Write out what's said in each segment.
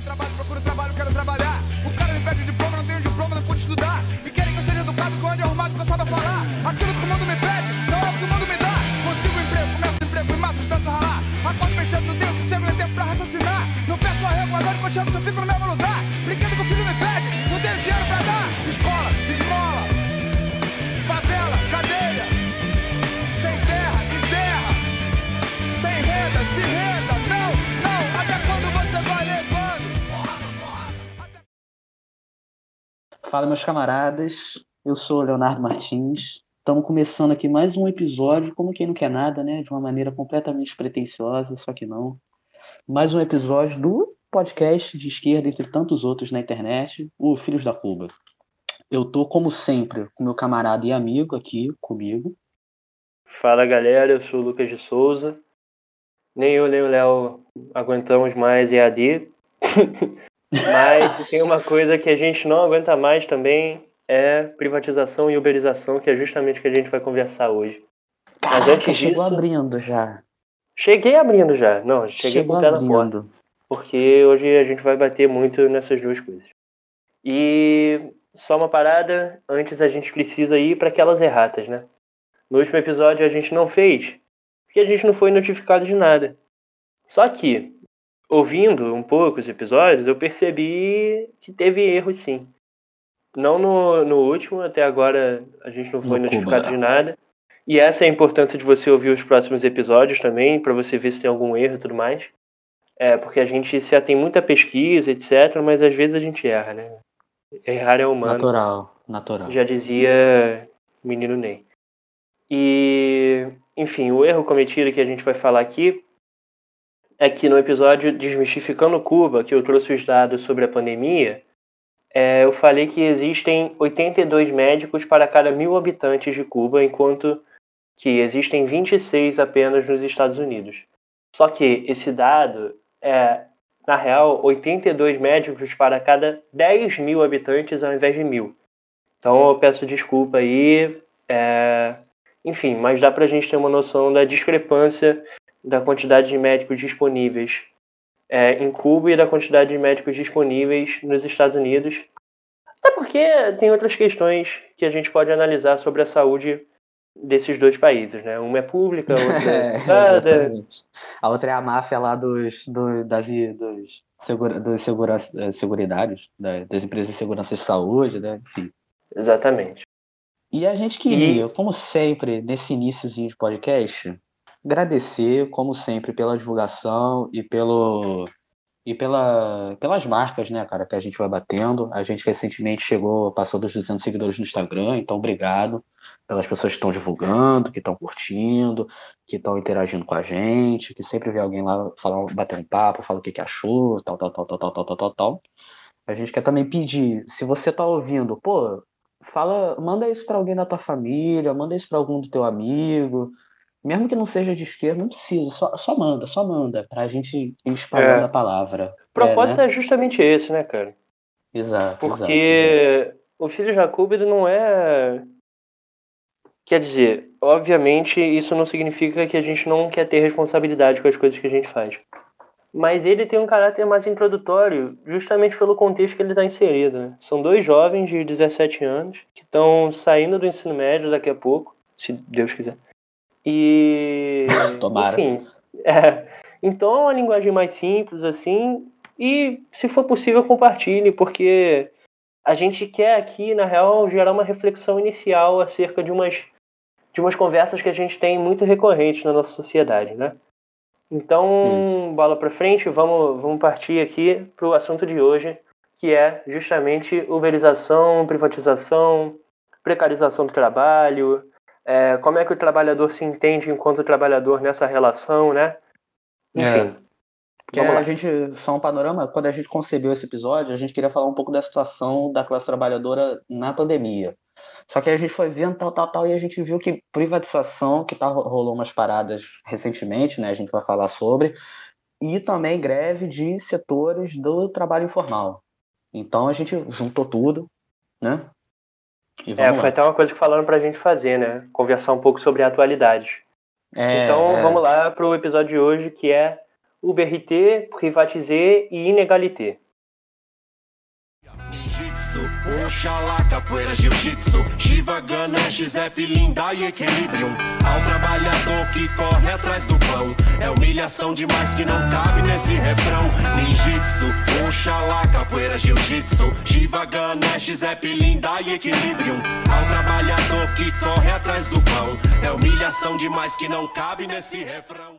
trabalho, procuro trabalho, quero trabalhar. O cara me pede diploma, não tenho diploma, não pude estudar. Fala, meus camaradas. Eu sou o Leonardo Martins. Estamos começando aqui mais um episódio, como quem não quer nada, né? De uma maneira completamente pretensiosa, só que não. Mais um episódio do podcast de esquerda, entre tantos outros na internet, o Filhos da Cuba. Eu tô, como sempre, com meu camarada e amigo aqui comigo. Fala galera, eu sou o Lucas de Souza. Nem eu nem o Léo aguentamos mais EAD. Mas se tem uma coisa que a gente não aguenta mais também é privatização e uberização, que é justamente o que a gente vai conversar hoje. Mas Caraca, antes chegou disso- abrindo já. Cheguei abrindo já. Não, cheguei chegou com o pé na porta. Porque hoje a gente vai bater muito nessas duas coisas. E só uma parada, antes a gente precisa ir para aquelas erratas, né? No último episódio a gente não fez, porque a gente não foi notificado de nada. Só que, ouvindo um pouco os episódios, eu percebi que teve erros sim. Não no, no último, até agora a gente não foi No notificado Cuba. de nada. E essa é a importância de você ouvir os próximos episódios também, para você ver se tem algum erro e tudo mais. É, porque a gente se atém muita pesquisa, etc., mas às vezes a gente erra, né? Errar é humano, Natural, natural. já dizia menino Ney. E, enfim, o erro cometido que a gente vai falar aqui é que no episódio Desmistificando Cuba, que eu trouxe os dados sobre a pandemia, é, eu falei que existem 82 médicos para cada mil habitantes de Cuba, enquanto que existem 26 apenas nos Estados Unidos. Só que esse dado é, na real, 82 médicos para cada 10 mil habitantes ao invés de mil. Então eu peço desculpa aí. é, Enfim, mas dá pra gente ter uma noção da discrepância da quantidade de médicos disponíveis é, em Cuba e da quantidade de médicos disponíveis nos Estados Unidos. Até porque tem outras questões que a gente pode analisar sobre a saúde desses dois países, né? Uma é pública, a outra é É, privada. exatamente. A outra é a máfia lá dos, do, das, dos, segura, dos segura, eh, seguridários, da- das empresas de segurança de saúde, né? Enfim. Exatamente. E a gente queria, como sempre, nesse iníciozinho de podcast, agradecer, como sempre, pela divulgação e pelo e pela, pelas marcas, né, cara, que a gente vai batendo. A gente recentemente chegou, passou dos 200 seguidores no Instagram, então obrigado pelas pessoas que estão divulgando, que estão curtindo, que estão interagindo com a gente, que sempre vê alguém lá falar, bater um papo, falar o que, que achou, tal, tal, tal, tal, tal, tal, tal, tal. A gente quer também pedir, se você tá ouvindo, pô, fala, manda isso para alguém da tua família, manda isso para algum do teu amigo, mesmo que não seja de esquerda, não precisa, só, só manda, só manda, pra gente ir espalhando É. a palavra. O propósito É, é, justamente esse, né, cara? né? Exato. Porque o filho Jacob ele não é. Quer dizer, obviamente isso não significa que a gente não quer ter responsabilidade com as coisas que a gente faz. Mas ele tem um caráter mais introdutório, justamente pelo contexto que ele está inserido. Né? São dois jovens de 17 anos que estão saindo do ensino médio daqui a pouco, se Deus quiser. E. Tomara. Enfim. É, então é uma linguagem mais simples, assim, e se for possível, compartilhe, porque a gente quer aqui, na real, gerar uma reflexão inicial acerca de umas, de umas conversas que a gente tem muito recorrentes na nossa sociedade, né? Então, bola pra frente, vamos, vamos partir aqui pro assunto de hoje, que é justamente uberização, privatização, precarização do trabalho, é, como é que o trabalhador se entende enquanto trabalhador nessa relação, né? Enfim, Porque Vamos lá. a gente, só um panorama, quando a gente concebeu esse episódio, a gente queria falar um pouco da situação da classe trabalhadora na pandemia. Só que a gente foi vendo tal, tal, tal, e a gente viu que privatização, que tá, rolou umas paradas recentemente, né? A gente vai falar sobre, e também greve de setores do trabalho informal. Então a gente juntou tudo, né? E é, foi lá. até uma coisa que falaram pra gente fazer, né? Conversar um pouco sobre a atualidade. É, então é. vamos lá pro episódio de hoje, que é UBRT, Privatizé e Inegalité. Oxalá, capoeira, jiu-jitsu, Shiva, Ganesh, Zep, Linda e Equilibrium. Ao trabalhador que corre atrás do pão, é humilhação demais que não cabe nesse refrão. Ninjitsu, Oxalá, capoeira, jiu-jitsu, Shiva, Ganesh, Zep, Linda e Equilibrium. Ao trabalhador que corre atrás do pão, é humilhação demais que não cabe nesse refrão.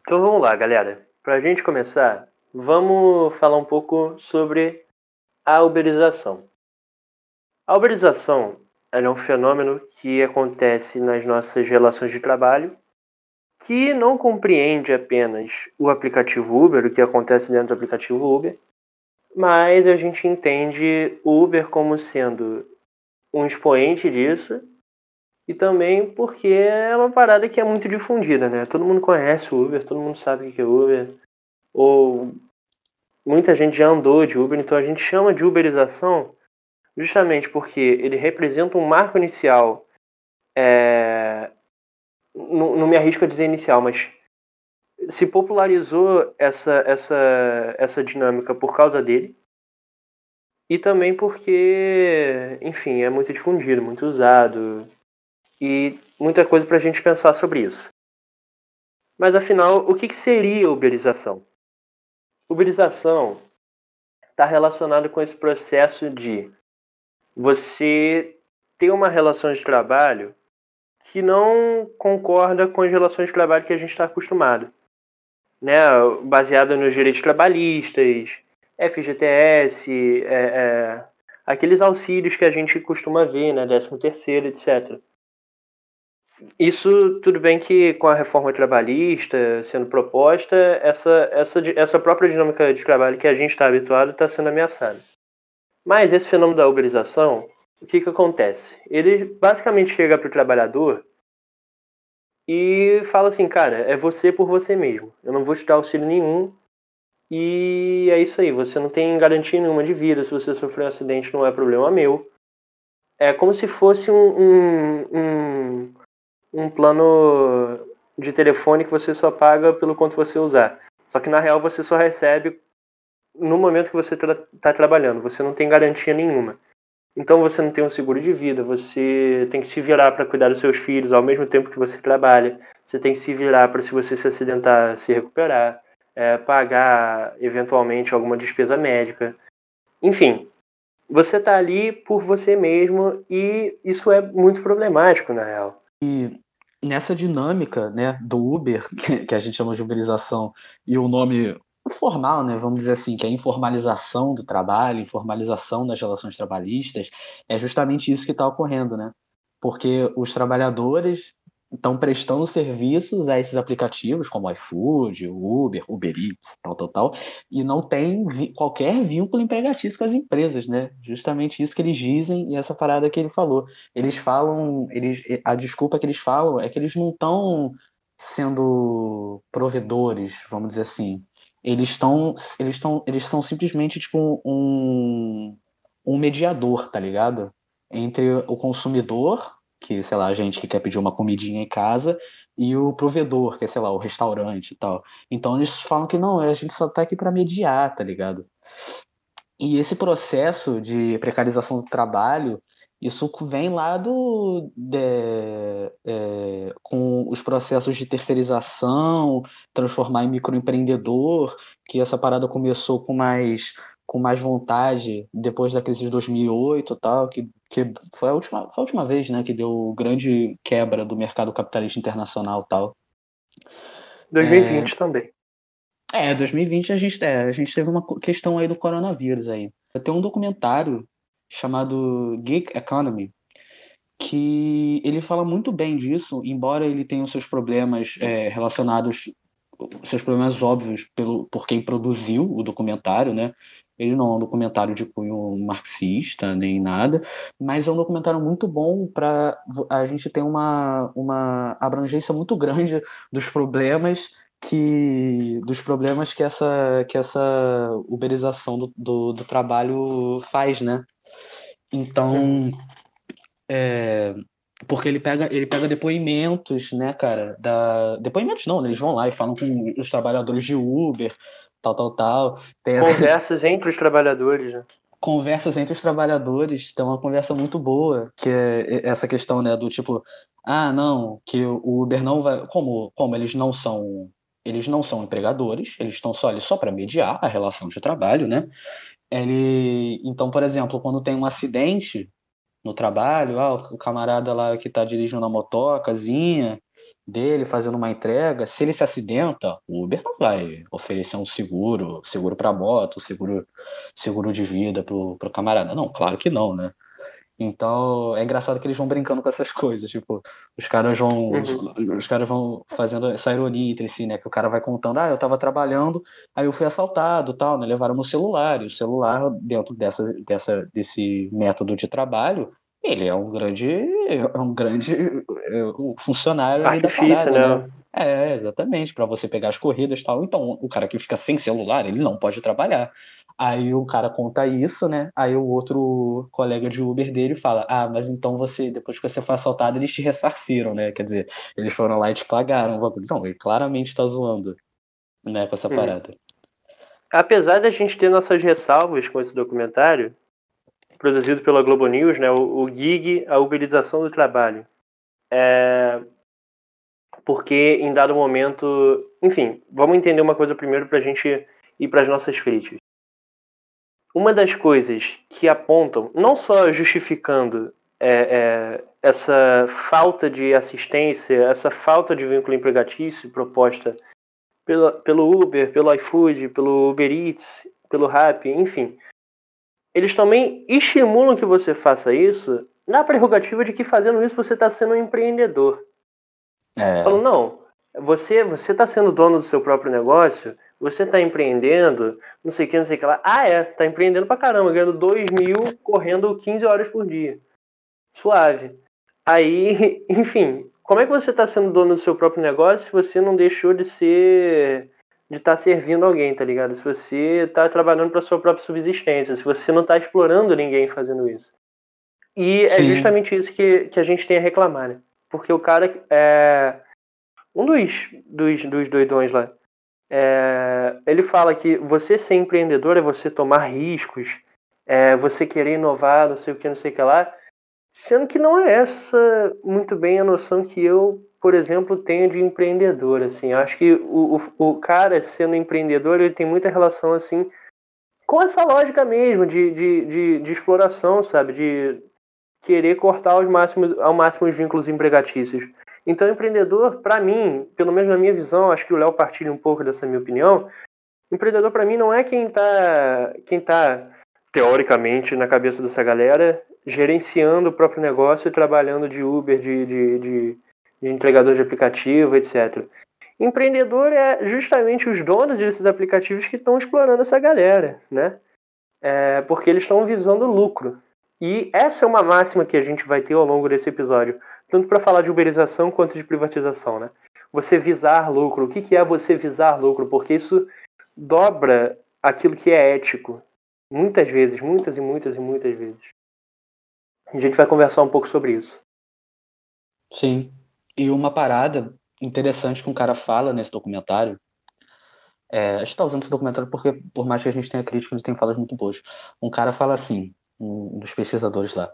Então vamos lá, galera. Pra gente começar, vamos falar um pouco sobre a uberização. A uberização é um fenômeno que acontece nas nossas relações de trabalho, que não compreende apenas o aplicativo Uber, o que acontece dentro do aplicativo Uber, mas a gente entende o Uber como sendo um expoente disso e também porque é uma parada que é muito difundida, né? Todo mundo conhece o Uber, todo mundo sabe o que é Uber, ou muita gente já andou de Uber, então a gente chama de uberização justamente porque ele representa um marco inicial. É... Não, não me arrisco a dizer inicial, mas se popularizou essa, essa, essa dinâmica por causa dele. E também porque, enfim, é muito difundido, muito usado. E muita coisa para a gente pensar sobre isso. Mas afinal, o que, que seria uberização? Uberização está relacionado com esse processo de você ter uma relação de trabalho que não concorda com as relações de trabalho que a gente está acostumado. Né? Baseada nos direitos trabalhistas, FGTS, é, é, aqueles auxílios que a gente costuma ver, né? 13 terceiro, etc. Isso, tudo bem que com a reforma trabalhista sendo proposta, essa, essa, essa própria dinâmica de trabalho que a gente está habituado está sendo ameaçada. Mas esse fenômeno da uberização, o que, que acontece? Ele basicamente chega para o trabalhador e fala assim, cara, é você por você mesmo. Eu não vou te dar auxílio nenhum. E é isso aí, você não tem garantia nenhuma de vida. Se você sofrer um acidente, não é problema meu. É como se fosse um, um, um um plano de telefone que você só paga pelo quanto você usar. Só que na real você só recebe no momento que você está tra trabalhando. Você não tem garantia nenhuma. Então você não tem um seguro de vida, você tem que se virar para cuidar dos seus filhos ao mesmo tempo que você trabalha. Você tem que se virar para, se você se acidentar, se recuperar, é, pagar eventualmente alguma despesa médica. Enfim, você está ali por você mesmo e isso é muito problemático na real. E nessa dinâmica né, do Uber, que, a gente chama de uberização, e o nome formal, né, vamos dizer assim, que é a informalização do trabalho, informalização das relações trabalhistas, é justamente isso que está ocorrendo, né? Porque os trabalhadores estão prestando serviços a esses aplicativos, como iFood, Uber, Uber Eats, tal, tal, tal, e não tem qualquer vínculo empregatício com as empresas, né? Justamente isso que eles dizem e essa parada que ele falou. Eles falam, eles, a desculpa que eles falam é que eles não estão sendo provedores, vamos dizer assim. Eles estão, eles estão, eles são simplesmente tipo um, um mediador, tá ligado? Entre o consumidor que, sei lá, a gente que quer pedir uma comidinha em casa, e o provedor, que é, sei lá, o restaurante e tal. Então eles falam que não, a gente só tá aqui para mediar, tá ligado? E esse processo de precarização do trabalho, isso vem lá do de, é, com os processos de terceirização, transformar em microempreendedor, que essa parada começou com mais com mais vontade depois da crise de 2008 tal, que, que foi, a última, a última vez né, que deu grande quebra do mercado capitalista internacional tal. 2020 é... também. É, 2020 a gente, é, a gente teve uma questão aí do coronavírus aí. Tem um documentário chamado Gig Economy, que ele fala muito bem disso, embora ele tenha os seus problemas é, relacionados, seus problemas óbvios pelo, por quem produziu o documentário, né? Ele não é um documentário de cunho marxista nem nada, mas é um documentário muito bom para a gente ter uma, uma abrangência muito grande dos problemas que dos problemas que essa que essa uberização do, do, do trabalho faz, né? Então, é, porque ele pega ele pega depoimentos, né, cara? Da depoimentos não, né? eles vão lá e falam com os trabalhadores de Uber tal, tal, tal. Tem Conversas entre os trabalhadores, né? conversas entre os trabalhadores, tem uma conversa muito boa, que é essa questão, né, do tipo, ah, não, que o Uber não vai, como, como eles não são, eles não são empregadores, eles estão só ali só para mediar a relação de trabalho, né? Ele, então, por exemplo, quando tem um acidente no trabalho, ah, o camarada lá que está dirigindo a motocazinha, dele fazendo uma entrega, se ele se acidenta, o Uber não vai oferecer um seguro, seguro para moto, seguro, seguro de vida pro, pro camarada. Não, claro que não, né? Então é engraçado que eles vão brincando com essas coisas, tipo, os caras vão, uhum. os, os, caras vão fazendo essa ironia entre si, né? Que o cara vai contando, ah, eu tava trabalhando, aí eu fui assaltado, tal, né? Levaram meu celular, e o celular dentro dessa, dessa, desse método de trabalho ele é um grande, é um grande é, funcionário Artifício, parada, né? né? É, exatamente, para você pegar as corridas e tal. Então, o cara que fica sem celular, ele não pode trabalhar. Aí o cara conta isso, né? Aí o outro colega de Uber dele fala: Ah, mas então você, depois que você foi assaltado, eles te ressarciram, né? Quer dizer, eles foram lá e te pagaram. Não, ele claramente tá zoando, né, com essa hum. parada. Apesar da gente ter nossas ressalvas com esse documentário, produzido pela Globo News, né, o, o gig, a uberização do trabalho. É, porque em dado momento, enfim, vamos entender uma coisa primeiro para a gente ir para as nossas críticas. Uma das coisas que apontam, não só justificando é, é, essa falta de assistência, essa falta de vínculo empregatício proposta pelo, pelo Uber, pelo iFood, pelo Uber Eats, pelo Rappi, enfim, eles também estimulam que você faça isso na prerrogativa de que fazendo isso você está sendo um empreendedor. É. Falam, não, você você está sendo dono do seu próprio negócio, você está empreendendo, não sei o que, não sei o que lá. Ah, é, está empreendendo pra caramba, ganhando 2 mil, correndo 15 horas por dia. Suave. Aí, enfim, como é que você está sendo dono do seu próprio negócio se você não deixou de ser de estar tá servindo alguém, tá ligado? Se você está trabalhando para sua própria subsistência, se você não está explorando ninguém fazendo isso. E é Sim. justamente isso que, que a gente tem a reclamar, né? Porque o cara é. Um dos, dos, dos doidões lá. É, ele fala que você ser empreendedor é você tomar riscos, é você querer inovar, não sei o que, não sei o que lá. Sendo que não é essa muito bem a noção que eu por exemplo, tenho de empreendedor, assim. Acho que o, o, o cara sendo empreendedor, ele tem muita relação, assim, com essa lógica mesmo de, de, de, de exploração, sabe? De querer cortar aos máximos, ao máximo os vínculos empregatícios. Então, empreendedor, para mim, pelo menos na minha visão, acho que o Léo partilha um pouco dessa minha opinião, empreendedor para mim não é quem está quem tá, teoricamente, na cabeça dessa galera, gerenciando o próprio negócio e trabalhando de Uber, de, de, de de entregador de aplicativo, etc. Empreendedor é justamente os donos desses aplicativos que estão explorando essa galera, né? É, porque eles estão visando lucro. E essa é uma máxima que a gente vai ter ao longo desse episódio, tanto para falar de uberização quanto de privatização, né? Você visar lucro. O que, que é você visar lucro? Porque isso dobra aquilo que é ético. Muitas vezes, muitas e muitas e muitas vezes. A gente vai conversar um pouco sobre isso. Sim. E uma parada interessante que um cara fala nesse documentário, é, a gente está usando esse documentário porque, por mais que a gente tenha críticas, ele tem falas muito boas. Um cara fala assim, um dos pesquisadores lá,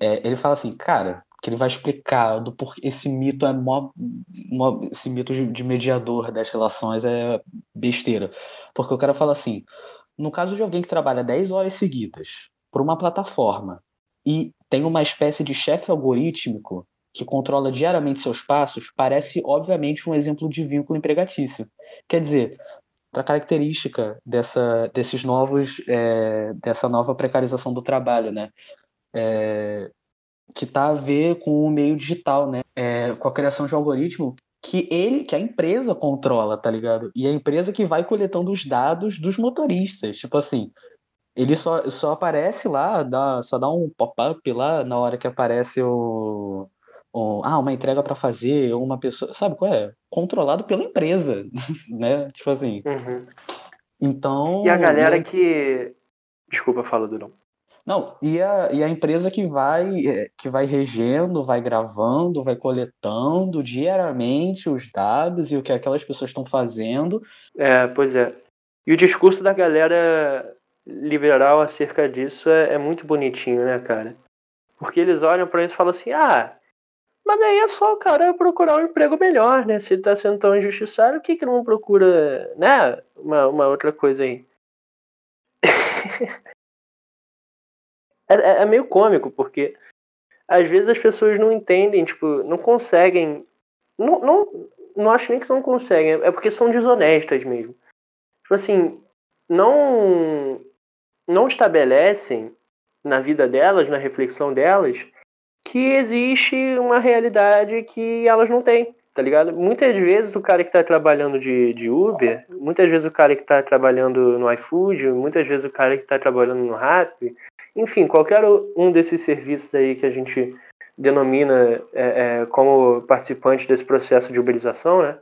é, ele fala assim, cara, que ele vai explicar do porquê esse mito é mó, mó, esse mito de, de mediador das relações é besteira. Porque o cara fala assim, no caso de alguém que trabalha 10 horas seguidas por uma plataforma e tem uma espécie de chefe algorítmico que controla diariamente seus passos, parece obviamente um exemplo de vínculo empregatício. Quer dizer, a característica dessa, desses novos, é, dessa nova precarização do trabalho, né? É, que está a ver com o meio digital, né? É, com a criação de um algoritmo que ele, que a empresa controla, tá ligado? E a empresa que vai coletando os dados dos motoristas, tipo assim, ele só, só aparece lá, dá, só dá um pop-up lá na hora que aparece o, ou, ah, uma entrega para fazer, ou uma pessoa, sabe qual é? Controlado pela empresa, né? Tipo assim. Uhum. Então. E a galera né? que. Desculpa, fala, Durão. Não, e a, e a empresa que vai, é, que vai regendo, vai gravando, vai coletando diariamente os dados e o que aquelas pessoas estão fazendo. É, pois é. E o discurso da galera liberal acerca disso é, é muito bonitinho, né, cara? Porque eles olham para isso e falam assim: ah, mas aí é só o cara procurar um emprego melhor, né? Se ele tá sendo tão injustiçado, por que, que não procura, né? Uma, uma outra coisa aí. é, é, é meio cômico, porque às vezes as pessoas não entendem, tipo, não conseguem. Não, não, não acho nem que não conseguem, é porque são desonestas mesmo. Tipo assim, não, não estabelecem na vida delas, na reflexão delas, que existe uma realidade que elas não têm, tá ligado? Muitas vezes o cara que está trabalhando de, de Uber, muitas vezes o cara que está trabalhando no iFood, muitas vezes o cara que está trabalhando no Rappi, enfim, qualquer um desses serviços aí que a gente denomina é, é, como participante desse processo de uberização, né?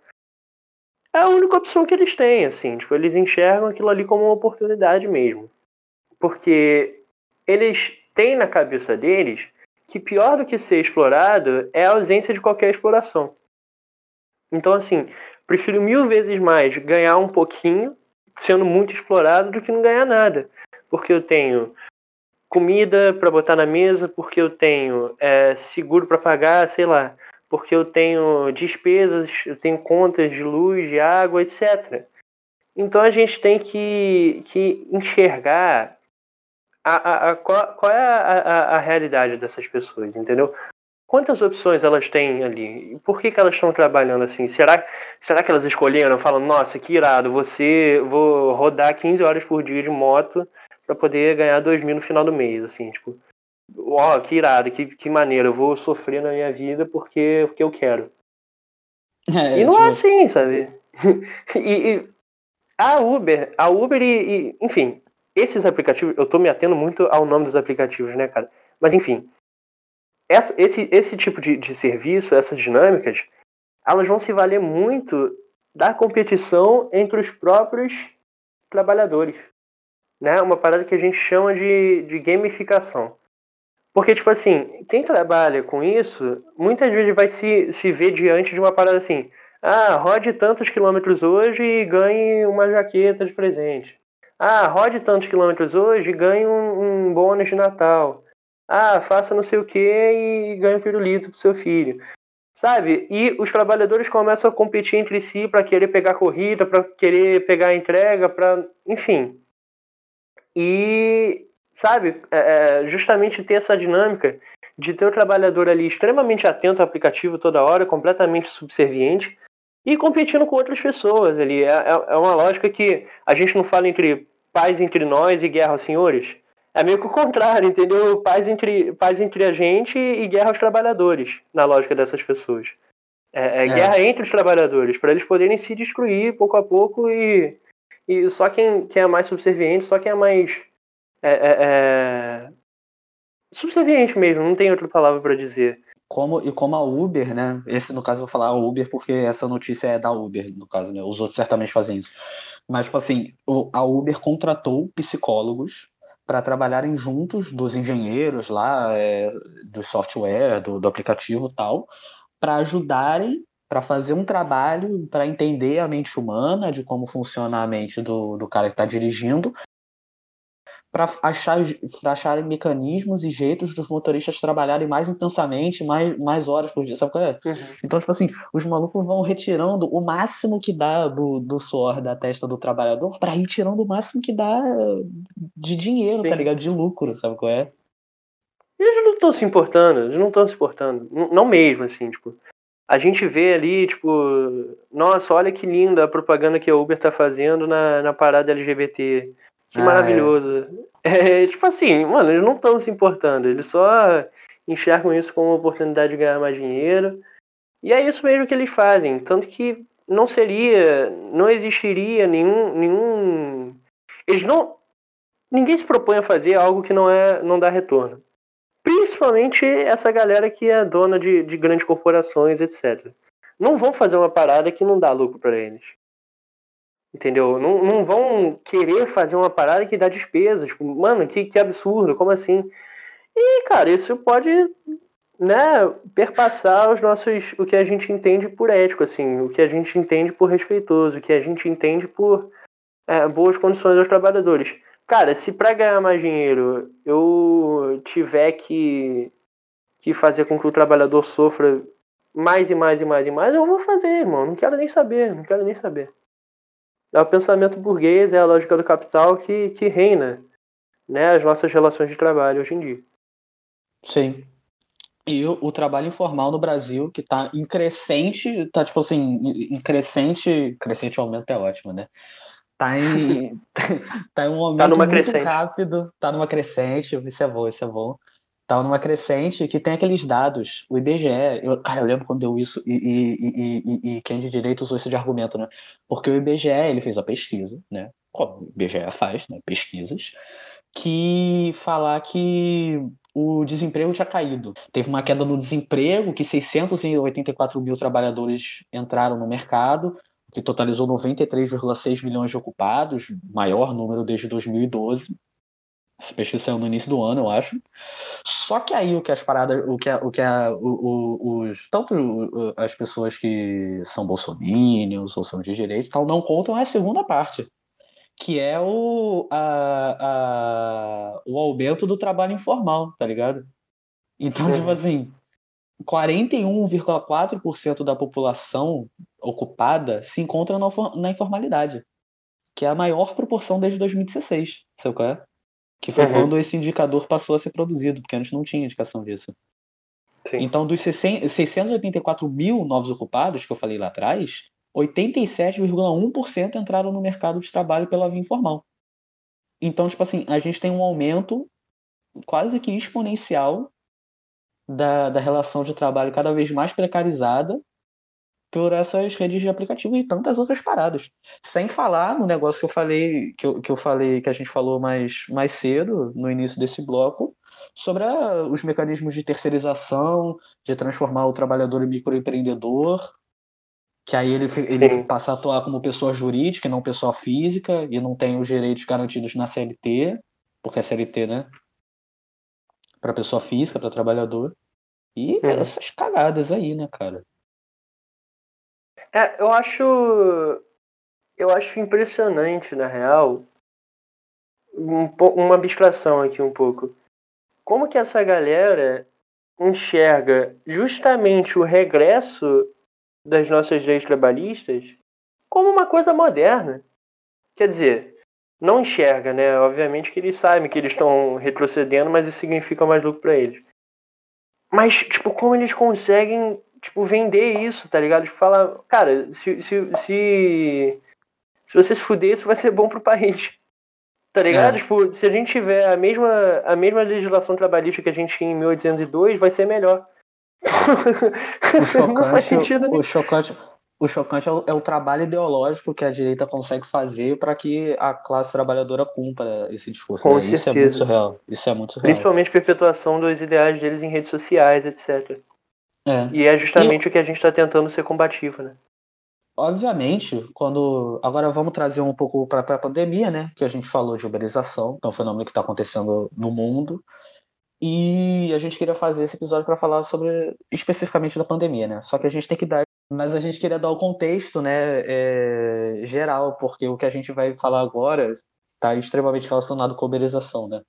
É a única opção que eles têm, assim, tipo, eles enxergam aquilo ali como uma oportunidade mesmo. Porque eles têm na cabeça deles que pior do que ser explorado é a ausência de qualquer exploração. Então, assim, prefiro mil vezes mais ganhar um pouquinho sendo muito explorado do que não ganhar nada. Porque eu tenho comida para botar na mesa, porque eu tenho é, seguro para pagar, sei lá, porque eu tenho despesas, eu tenho contas de luz, de água, etc. Então a gente tem que, que enxergar a, a, a, qual, qual, é a, a, realidade dessas pessoas, entendeu? Quantas opções elas têm ali? Por que, que elas estão trabalhando assim? Será, será que elas escolheram? Falam, nossa, que irado, você vou rodar 15 horas por dia de moto para poder ganhar 2 mil no final do mês, assim, tipo, ó, oh, que irado, que, que maneiro, eu vou sofrer na minha vida porque, porque eu quero. É, e não é tipo... é assim, sabe? e, e, a Uber, a Uber e, e, enfim, esses aplicativos, eu tô me atendo muito ao nome dos aplicativos, né, cara? Mas enfim, essa, esse, esse tipo de, de serviço, essas dinâmicas, elas vão se valer muito da competição entre os próprios trabalhadores. Né? Uma parada que a gente chama de, de gamificação. Porque, tipo assim, quem trabalha com isso, muitas vezes vai se, se ver diante de uma parada assim: ah, rode tantos quilômetros hoje e ganhe uma jaqueta de presente. Ah, rode tantos quilômetros hoje e ganhe um, um bônus de Natal. Ah, faça não sei o que e ganhe um pirulito pro seu filho. Sabe? E os trabalhadores começam a competir entre si para querer pegar corrida, para querer pegar entrega, para. Enfim. E, sabe? É, é, justamente ter essa dinâmica de ter o trabalhador ali extremamente atento ao aplicativo toda hora, completamente subserviente, e competindo com outras pessoas ali. É, é, é uma lógica que a gente não fala entre paz entre nós e guerra aos senhores. É meio que o contrário, entendeu? Paz entre, paz entre a gente e guerra aos trabalhadores, na lógica dessas pessoas. É, é, é. guerra entre os trabalhadores, para eles poderem se destruir pouco a pouco e, e só quem, quem é mais subserviente, só quem é mais. É, é, é subserviente mesmo, não tem outra palavra para dizer como e como a Uber, né? Esse no caso eu vou falar a Uber porque essa notícia é da Uber, no caso, né? Os outros certamente fazem isso. Mas tipo assim, a Uber contratou psicólogos para trabalharem juntos dos engenheiros lá, é, do software, do, do aplicativo tal, para ajudarem para fazer um trabalho para entender a mente humana, de como funciona a mente do, do cara que está dirigindo, para achar, achar mecanismos e jeitos dos motoristas trabalharem mais intensamente, mais, mais horas por dia, sabe qual é? Uhum. Então, tipo assim, os malucos vão retirando o máximo que dá do, do suor da testa do trabalhador para ir tirando o máximo que dá de dinheiro, tá Sim. tá ligado? De lucro, sabe qual é? Eles não estão se importando, eles não estão se importando. Não mesmo, assim, tipo. A gente vê ali, tipo, nossa, olha que linda a propaganda que a Uber tá fazendo na, na parada LGBT que ah, maravilhoso. É. é. tipo assim, mano, eles não estão se importando, eles só enxergam isso como uma oportunidade de ganhar mais dinheiro. E é isso mesmo que eles fazem. Tanto que não seria, não existiria nenhum. nenhum eles não. Ninguém se propõe a fazer algo que não, é, não dá retorno. Principalmente essa galera que é dona de, de grandes corporações, etc. Não vão fazer uma parada que não dá lucro para eles. Entendeu? Não, não vão querer fazer uma parada que dá despesas. Tipo, mano, que, que absurdo, como assim? E, cara, isso pode né, perpassar os nossos, o que a gente entende por ético, assim, o que a gente entende por respeitoso, o que a gente entende por é, boas condições aos trabalhadores. Cara, se para ganhar mais dinheiro eu tiver que, que fazer com que o trabalhador sofra mais e mais e mais e mais, eu vou fazer, irmão. Não quero nem saber, não quero nem saber. É o pensamento burguês, é a lógica do capital que, que reina né, as nossas relações de trabalho hoje em dia. Sim. E o, o trabalho informal no Brasil, que está em crescente, tá tipo assim, em crescente, crescente aumento é ótimo, né? Tá em, tá em um aumento tá numa muito crescente. rápido, tá numa crescente, isso é bom, isso é bom. Tá numa crescente que tem aqueles dados, o IBGE, eu, cara, eu lembro quando deu isso e, e, e, e, quem de direito usou isso de argumento, né? Porque o IBGE, ele fez a pesquisa, né? Como o IBGE faz, né? Pesquisas, que falar que o desemprego tinha caído. Teve uma queda no desemprego, que 684 mil trabalhadores entraram no mercado, que totalizou 93,6 milhões de ocupados, maior número desde 2012. Essa pesquisa saiu no início do ano, eu acho. Só que aí o que as paradas, o que, a, o que a, o, o, os tanto as pessoas que são bolsominions ou são de direita tal não contam é a segunda parte, que é o, a, a, o aumento do trabalho informal, tá ligado? Então, tipo uhum. assim, 41,4% da população ocupada se encontra na, informalidade, que é a maior proporção desde 2016, sabe qual é? Que foi uhum. quando esse indicador passou a ser produzido, porque antes não tinha indicação disso. Sim. Então, dos 684 mil novos ocupados que eu falei lá atrás, 87,1% entraram no mercado de trabalho pela via informal. Então, tipo assim, a gente tem um aumento quase que exponencial da, da relação de trabalho cada vez mais precarizada por essas redes de aplicativo e tantas outras paradas. Sem falar no negócio que eu falei, que eu, que eu falei, que a gente falou mais, mais cedo, no início desse bloco, sobre a, os mecanismos de terceirização, de transformar o trabalhador em microempreendedor, que aí ele, ele passa a atuar como pessoa jurídica e não pessoa física, e não tem os direitos garantidos na CLT, porque é CLT, né? Para pessoa física, para trabalhador. E uhum. essas cagadas aí, né, cara? É, eu acho. Eu acho impressionante, na real, um, uma abstração aqui um pouco. Como que essa galera enxerga justamente o regresso das nossas leis trabalhistas como uma coisa moderna. Quer dizer, não enxerga, né? Obviamente que eles sabem que eles estão retrocedendo, mas isso significa mais lucro para eles. Mas, tipo, como eles conseguem, tipo, vender isso, tá ligado? Tipo, falar, cara, se, se, se, se você se fuder, isso vai ser bom pro país. Tá ligado? É. Tipo, se a gente tiver a mesma, a mesma legislação trabalhista que a gente tinha em 1802, vai ser melhor. O chocante, não faz sentido o chocante, o chocante é o, é o, trabalho ideológico que a direita consegue fazer para que a classe trabalhadora cumpra esse discurso. Com né? certeza. Isso é muito surreal. Isso é muito surreal. Principalmente perpetuação dos ideais deles em redes sociais, etc. É. E é justamente e... o que a gente está tentando ser combativo, né? Obviamente, quando. Agora vamos trazer um pouco para a pandemia, né? Que a gente falou de uberização, que é um fenômeno que está acontecendo no mundo. E a gente queria fazer esse episódio para falar sobre especificamente da pandemia, né? Só que a gente tem que dar, mas a gente queria dar o contexto, né, é, geral, porque o que a gente vai falar agora está extremamente relacionado com a uberização, né?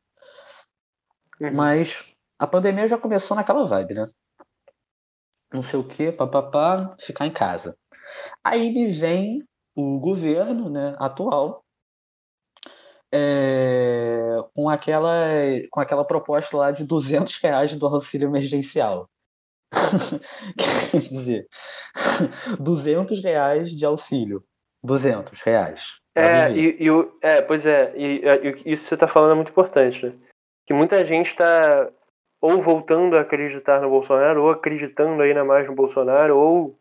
Uhum. Mas a pandemia já começou naquela vibe, né? Não sei o que, papapá, ficar em casa. Aí me vem o governo, né, atual, é, com, aquela, com aquela proposta lá de 200 reais do auxílio emergencial. Quer dizer, 200 reais de auxílio. 200 reais. É, e, e, é, pois é, e, e isso que você está falando é muito importante, né? Que muita gente está ou voltando a acreditar no Bolsonaro, ou acreditando ainda mais no Bolsonaro, ou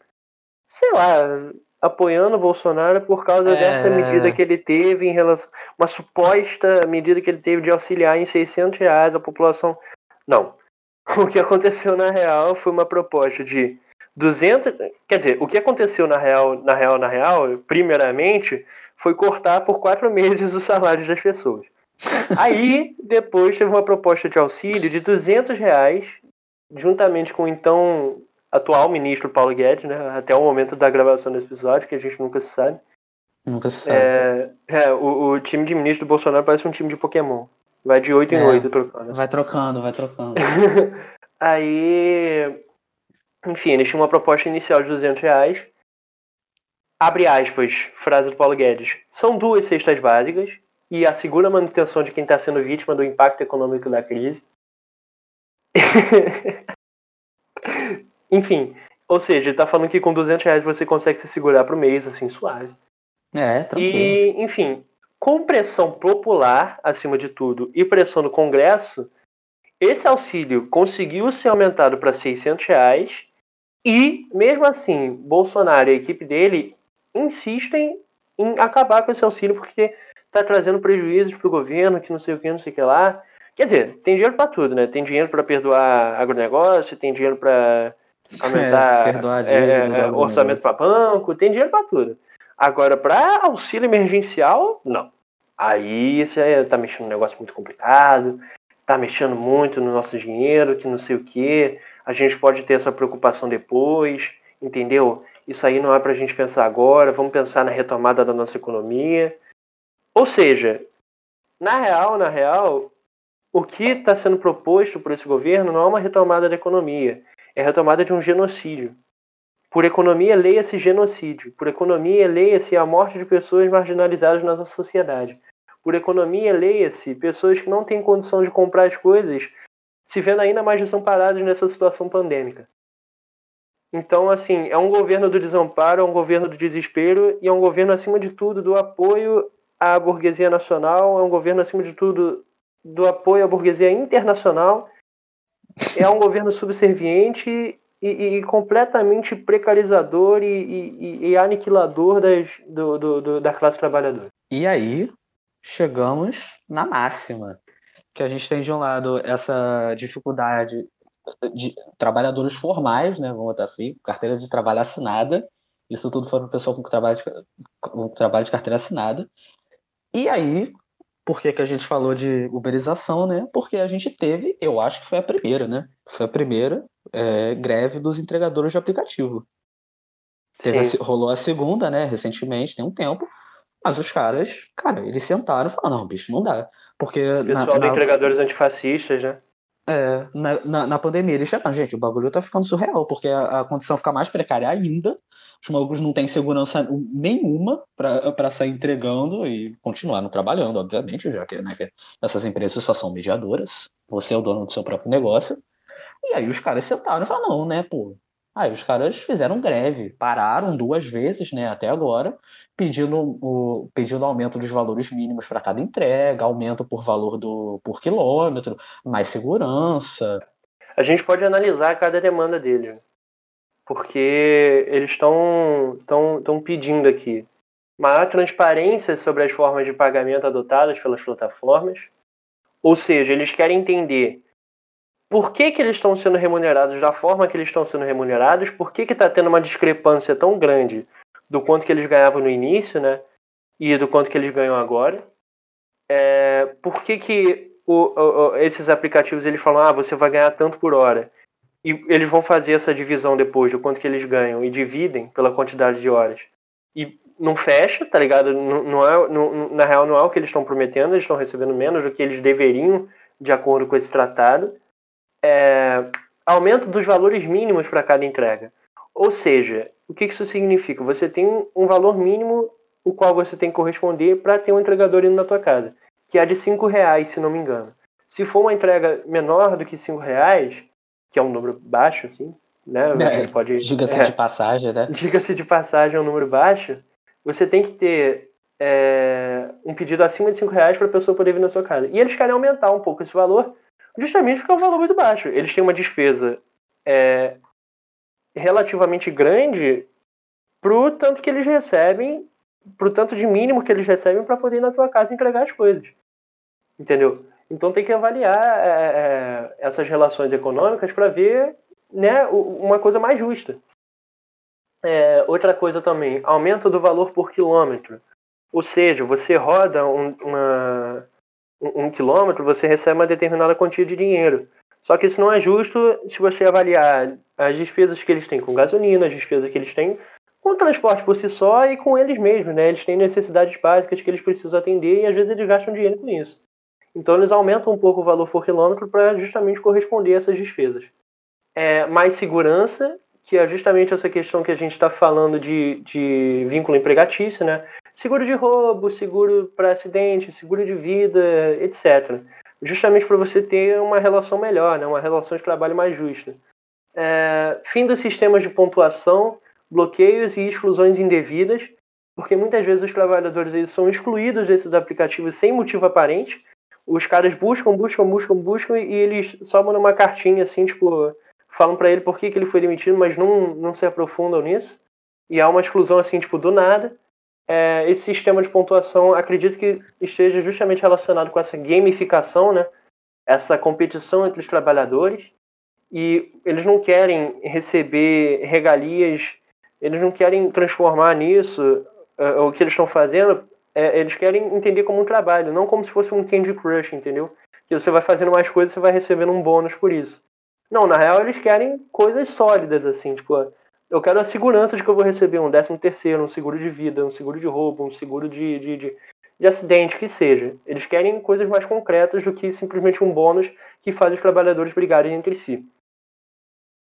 sei lá, apoiando o Bolsonaro por causa é... dessa medida que ele teve em relação. Uma suposta medida que ele teve de auxiliar em 600 reais a população. Não. O que aconteceu na real foi uma proposta de 200. Quer dizer, o que aconteceu na real, na real, na real, primeiramente, foi cortar por quatro meses os salários das pessoas. Aí, depois, teve uma proposta de auxílio de 200 reais, juntamente com então atual ministro Paulo Guedes, né, até o momento da gravação desse episódio, que a gente nunca se sabe. Nunca se sabe. É, é, o, o time de ministro do Bolsonaro parece um time de Pokémon. Vai de 8 em É. 8 trocando. Vai trocando, vai trocando. Aí, enfim, eles tinham uma proposta inicial de 200 reais. Abre aspas, frase do Paulo Guedes. São duas cestas básicas e assegura a manutenção de quem está sendo vítima do impacto econômico da crise. enfim, ou seja, ele tá falando que com 200 reais você consegue se segurar pro mês, assim, suave. É, tranquilo. E, enfim, com pressão popular, acima de tudo, e pressão do Congresso, esse auxílio conseguiu ser aumentado para 600 reais e, mesmo assim, Bolsonaro e a equipe dele insistem em acabar com esse auxílio porque está trazendo prejuízos para o governo, que não sei o que, não sei o que lá. Quer dizer, tem dinheiro para tudo, né? Tem dinheiro para perdoar agronegócio, tem dinheiro para aumentar a é, é, agronegócio. orçamento para banco, tem dinheiro para tudo. Agora, para auxílio emergencial, não. Aí você tá mexendo num negócio muito complicado, tá mexendo muito no nosso dinheiro, que não sei o que. A gente pode ter essa preocupação depois, entendeu? Isso aí não é pra gente pensar agora, vamos pensar na retomada da nossa economia. Ou seja, na real, na real, o que está sendo proposto por esse governo não é uma retomada da economia, é a retomada de um genocídio. Por economia, leia-se genocídio. Por economia, leia-se a morte de pessoas marginalizadas na nossa sociedade. Por economia, leia-se pessoas que não têm condição de comprar as coisas, se vendo ainda mais desamparadas nessa situação pandêmica. Então, assim, é um governo do desamparo, é um governo do desespero e é um governo, acima de tudo, do apoio à burguesia nacional, é um governo, acima de tudo, do apoio à burguesia internacional, é um governo subserviente e, e- e completamente precarizador e, e- aniquilador das, do- do- do- da classe trabalhadora. E aí, chegamos na máxima. Que a gente tem de um lado essa dificuldade de trabalhadores formais, né? Vamos botar assim, carteira de trabalho assinada. Isso tudo foi para pessoa com trabalho de, com trabalho de carteira assinada. E aí, por que, que a gente falou de uberização, né? Porque a gente teve, eu acho que foi a primeira, né? Foi a primeira é, greve dos entregadores de aplicativo. A rolou a segunda, né? Recentemente, tem um tempo. Mas os caras, cara, eles sentaram e falaram, não, bicho, não dá. Porque O na, pessoal do na- Entregadores Antifascistas, né? é, na, na, na pandemia eles chegaram, gente, o bagulho tá ficando surreal, porque a, a condição fica mais precária ainda. Os malucos não têm segurança nenhuma para sair entregando e continuar trabalhando, obviamente, já que, né, que essas empresas só são mediadoras. Você é o dono do seu próprio negócio. E aí os caras sentaram e falaram, não, né, pô. Aí os caras fizeram greve, pararam duas vezes, né, até agora, pedindo o pedindo aumento dos valores mínimos para cada entrega, aumento por valor do por quilômetro, mais segurança. A gente pode analisar cada demanda deles. Porque eles estão tão, tão pedindo aqui maior transparência sobre as formas de pagamento adotadas pelas plataformas. Ou seja, eles querem entender por que, que eles estão sendo remunerados da forma que eles estão sendo remunerados, por que está tendo uma discrepância tão grande do quanto que eles ganhavam no início, né? E do quanto que eles ganham agora. É, por que, que o- o- esses aplicativos eles falam, ah, você vai ganhar tanto por hora. E eles vão fazer essa divisão depois do quanto que eles ganham e dividem pela quantidade de horas. E não fecha, tá ligado? Não, não é, não- na real, não é o que eles estão prometendo, eles estão recebendo menos do que eles deveriam, de acordo com esse tratado. É, aumento dos valores mínimos para cada entrega. Ou seja, o que isso significa? Você tem um valor mínimo o qual você tem que corresponder para ter um entregador indo na tua casa, que é de 5 reais, se não me engano. Se for uma entrega menor do que 5 reais, que é um número baixo, assim, né? A É, gente pode, Diga-se é, de passagem, né? diga-se de passagem, é um número baixo, você tem que ter é, um pedido acima de 5 reais para a pessoa poder vir na sua casa. E eles querem aumentar um pouco esse valor, justamente porque é um valor muito baixo. Eles têm uma despesa é, relativamente grande pro tanto que eles recebem, pro tanto de mínimo que eles recebem para poder ir na tua casa e entregar as coisas. Entendeu? Então tem que avaliar é, é, essas relações econômicas para ver né, uma coisa mais justa. É, outra coisa também, aumento do valor por quilômetro. Ou seja, você roda um, uma- um- um quilômetro, você recebe uma determinada quantia de dinheiro. Só que isso não é justo se você avaliar as despesas que eles têm com gasolina, as despesas que eles têm com o transporte por si só e com eles mesmos, né? Eles têm necessidades básicas que eles precisam atender e às vezes eles gastam dinheiro com isso. Então eles aumentam um pouco o valor por quilômetro para justamente corresponder a essas despesas. É, mais segurança, que é justamente essa questão que a gente está falando de, de vínculo empregatício, né? Seguro de roubo, seguro para acidente, seguro de vida, etc. Justamente para você ter uma relação melhor, né? uma relação de trabalho mais justa. É, fim dos sistemas de pontuação, bloqueios e exclusões indevidas, porque muitas vezes os trabalhadores eles são excluídos desses aplicativos sem motivo aparente. Os caras buscam, buscam, buscam, buscam e eles só mandam uma cartinha assim, tipo, falam para ele por que, que ele foi demitido, mas não, não se aprofundam nisso. E há uma exclusão assim, tipo, do nada. É, esse sistema de pontuação acredito que esteja justamente relacionado com essa gamificação, né? Essa competição entre os trabalhadores. E eles não querem receber regalias, eles não querem transformar nisso uh, o que eles estão fazendo. É, eles querem entender como um trabalho, não como se fosse um Candy Crush, entendeu? Que você vai fazendo mais coisas, você vai recebendo um bônus por isso. Não, na real eles querem coisas sólidas, assim, tipo, eu quero a segurança de que eu vou receber um décimo terceiro, um seguro de vida, um seguro de roubo, um seguro de, de, de, de acidente, que seja. Eles querem coisas mais concretas do que simplesmente um bônus que faz os trabalhadores brigarem entre si.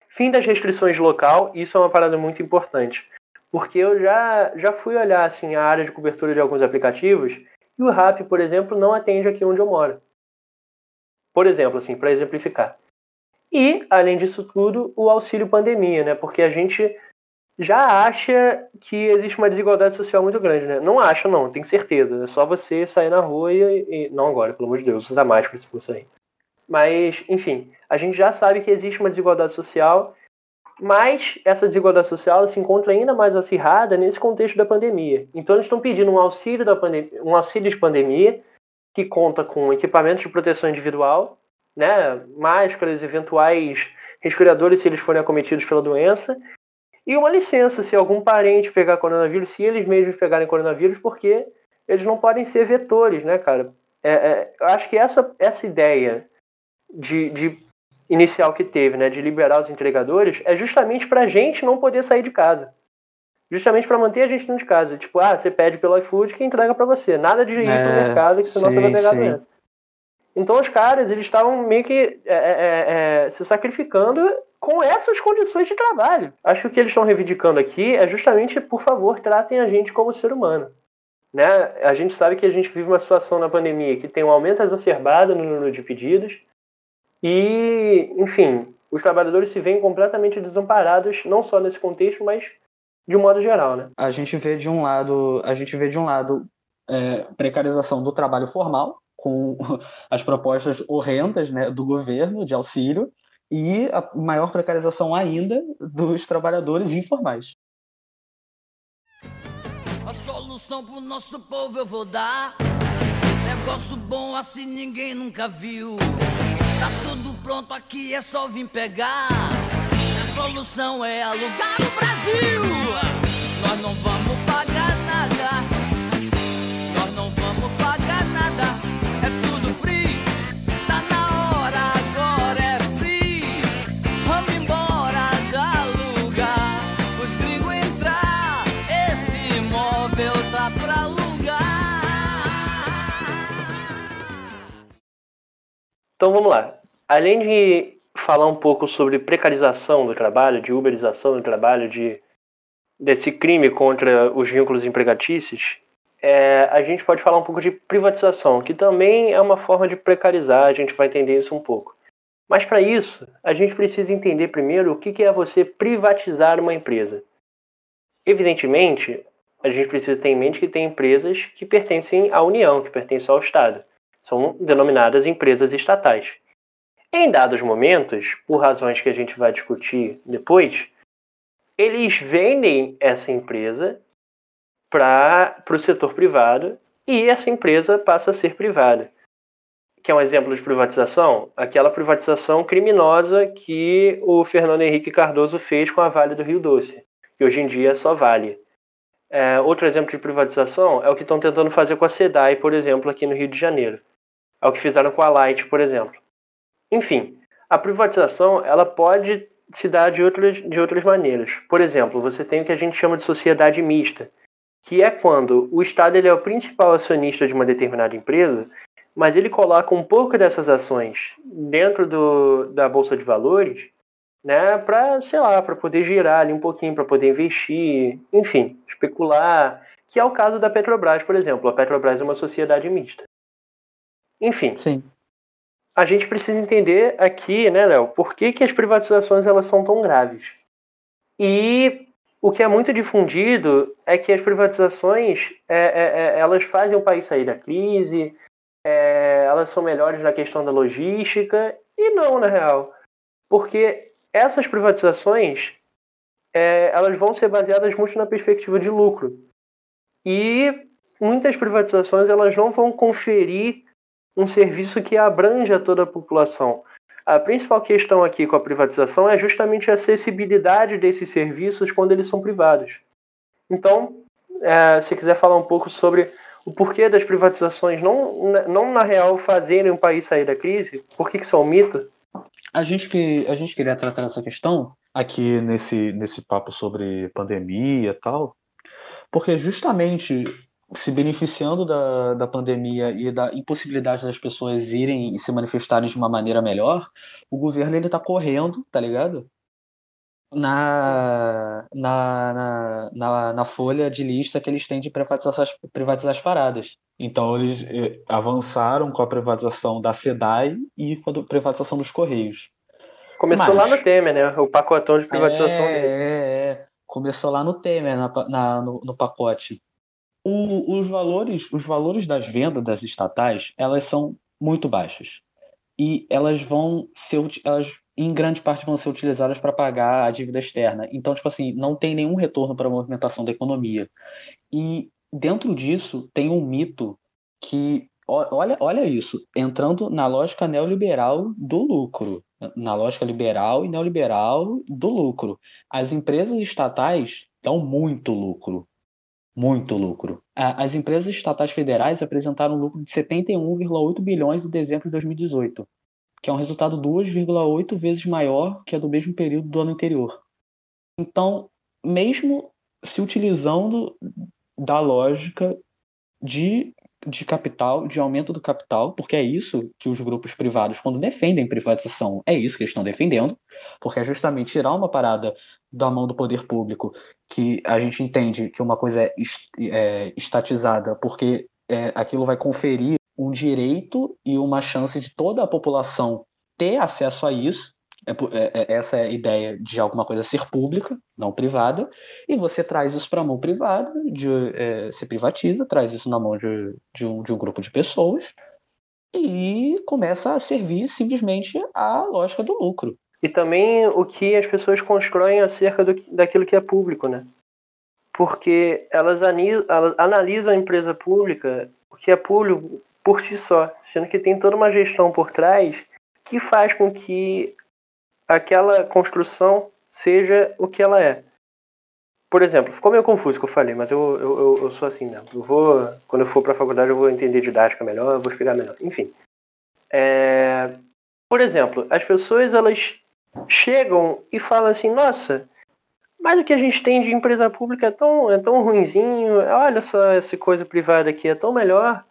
Fim das restrições local, isso é uma parada muito importante. Porque eu já, já fui olhar assim, a área de cobertura de alguns aplicativos e o RAP, por exemplo, não atende aqui onde eu moro. Por exemplo, assim, para exemplificar. E, além disso tudo, o auxílio pandemia, né? Porque a gente já acha que existe uma desigualdade social muito grande, né? Não acha, não, tem certeza. É só você sair na rua e. e não agora, pelo amor de Deus, usar máscara se for sair. Mas, enfim, a gente já sabe que existe uma desigualdade social, mas essa desigualdade social se encontra ainda mais acirrada nesse contexto da pandemia. Então, eles estão pedindo um auxílio, da pandemia, um auxílio de pandemia que conta com equipamentos de proteção individual né, máscaras, eventuais respiradores se eles forem acometidos pela doença, e uma licença se algum parente pegar coronavírus, se eles mesmos pegarem coronavírus, porque eles não podem ser vetores, né, cara? É, é, eu acho que essa, essa ideia de, de inicial que teve, né, de liberar os entregadores, é justamente para a gente não poder sair de casa. Justamente para manter a gente dentro de casa. Tipo, ah, você pede pelo iFood que entrega para você. Nada de ir é, pro mercado, que senão sim, você vai pegar doença. Então os caras eles estavam meio que é, é, é, é, se sacrificando com essas condições de trabalho. Acho que o que eles estão reivindicando aqui é justamente, por favor, tratem a gente como ser humano. Né? A gente sabe que a gente vive uma situação na pandemia que tem um aumento exacerbado no número de pedidos e, enfim, os trabalhadores se veem completamente desamparados, não só nesse contexto, mas de um modo geral, né? A gente vê de um lado, a gente vê de um lado é, precarização do trabalho formal, com as propostas horrendas né, do governo de auxílio e a maior precarização ainda dos trabalhadores informais. A solução pro nosso povo eu vou dar. Negócio bom assim ninguém nunca viu. Tá tudo pronto aqui, é só vir pegar. A solução é alugar o Brasil. Nós não vamos pagar nada. Nós não vamos pagar nada. Então vamos lá. Além de falar um pouco sobre precarização do trabalho, de uberização do trabalho, de desse crime contra os vínculos empregatícios, é, a gente pode falar um pouco de privatização, que também é uma forma de precarizar, a gente vai entender isso um pouco. Mas para isso, a gente precisa entender primeiro o que é você privatizar uma empresa. Evidentemente, a gente precisa ter em mente que tem empresas que pertencem à União, que pertencem ao Estado. São denominadas empresas estatais. Em dados momentos, por razões que a gente vai discutir depois, eles vendem essa empresa para o setor privado e essa empresa passa a ser privada. Que é um exemplo de privatização? Aquela privatização criminosa que o Fernando Henrique Cardoso fez com a Vale do Rio Doce, que hoje em dia só Vale. É, outro exemplo de privatização é o que estão tentando fazer com a SEDAI, por exemplo, aqui no Rio de Janeiro ao que fizeram com a Light, por exemplo. Enfim, a privatização ela pode se dá de outras, de outras maneiras. Por exemplo, você tem o que a gente chama de sociedade mista, que é quando o Estado ele é o principal acionista de uma determinada empresa, mas ele coloca um pouco dessas ações dentro do, da bolsa de valores, né, para sei lá, para poder girar ali um pouquinho, para poder investir, enfim, especular, que é o caso da Petrobras, por exemplo. A Petrobras é uma sociedade mista. Enfim. Sim. A gente precisa entender aqui, né, Léo, por que, que as privatizações elas são tão graves. E o que é muito difundido é que as privatizações é, é, é, elas fazem o país sair da crise, é, elas são melhores na questão da logística e não na real, porque essas privatizações é, elas vão ser baseadas muito na perspectiva de lucro e muitas privatizações elas não vão conferir um serviço que abranja toda a população. A principal questão aqui com a privatização é justamente a acessibilidade desses serviços quando eles são privados. Então, é, se quiser falar um pouco sobre o porquê das privatizações não, não na real fazerem o país sair da crise, por que, que isso é um mito? A gente, que, a gente queria tratar essa questão aqui nesse, nesse papo sobre pandemia e tal, porque justamente se beneficiando da, da pandemia e da impossibilidade das pessoas irem e se manifestarem de uma maneira melhor, o governo ele tá correndo, tá ligado? Na, na, na, na, na folha de lista que eles têm de privatizar, privatizar as paradas. Então eles eh, avançaram com a privatização da SEDAI e com a privatização dos Correios. Começou Mas, lá no Temer, né? O pacotão de privatização é, dele. É, é. Começou lá no Temer, na, na no, no pacote o, os valores os valores das vendas das estatais elas são muito baixas. E elas vão ser elas em grande parte vão ser utilizadas para pagar a dívida externa. Então tipo assim não tem nenhum retorno para a movimentação da economia. E dentro disso tem um mito que olha olha isso entrando na lógica neoliberal do lucro na lógica liberal e neoliberal do lucro. As empresas estatais dão muito lucro muito lucro. As empresas estatais federais apresentaram um lucro de 71,8 bilhões em dezembro de 2018, que é um resultado 2,8 vezes maior que a do mesmo período do ano anterior. Então, mesmo se utilizando da lógica de, de capital, de aumento do capital, porque é isso que os grupos privados, quando defendem privatização, é isso que eles estão defendendo, porque é justamente tirar uma parada da mão do poder público, que a gente entende que uma coisa é, é estatizada porque é, aquilo vai conferir um direito e uma chance de toda a população ter acesso a isso. É, é, é, essa é a ideia de alguma coisa ser pública, não privada, e você traz isso para a mão privada, de, é, se privatiza, traz isso na mão de, de, um, de um grupo de pessoas e começa a servir simplesmente a lógica do lucro e também o que as pessoas constroem acerca do, daquilo que é público, né? Porque elas, elas analisam a empresa pública, o que é público por si só, sendo que tem toda uma gestão por trás que faz com que aquela construção seja o que ela é. Por exemplo, ficou meio confuso o que eu falei, mas eu, eu, eu sou assim mesmo. Eu vou, quando eu for para a faculdade, eu vou entender didática melhor, eu vou explicar melhor. Enfim. É, por exemplo, as pessoas elas chegam e falam assim, nossa, mas o que a gente tem de empresa pública é tão, é tão ruinzinho, olha só essa coisa privada aqui é tão melhor.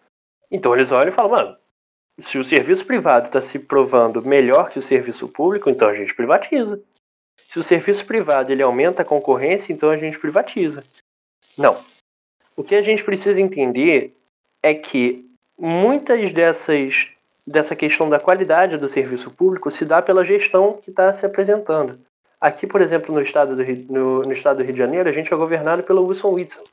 Então eles olham e falam, mano, se o serviço privado está se provando melhor que o serviço público, então a gente privatiza. Se o serviço privado ele aumenta a concorrência, então a gente privatiza. Não. O que a gente precisa entender é que muitas dessas dessa questão da qualidade do serviço público se dá pela gestão que está se apresentando. Aqui, por exemplo, no estado, do Rio, no, no estado do Rio de Janeiro, a gente é governado pelo Wilson Whitson,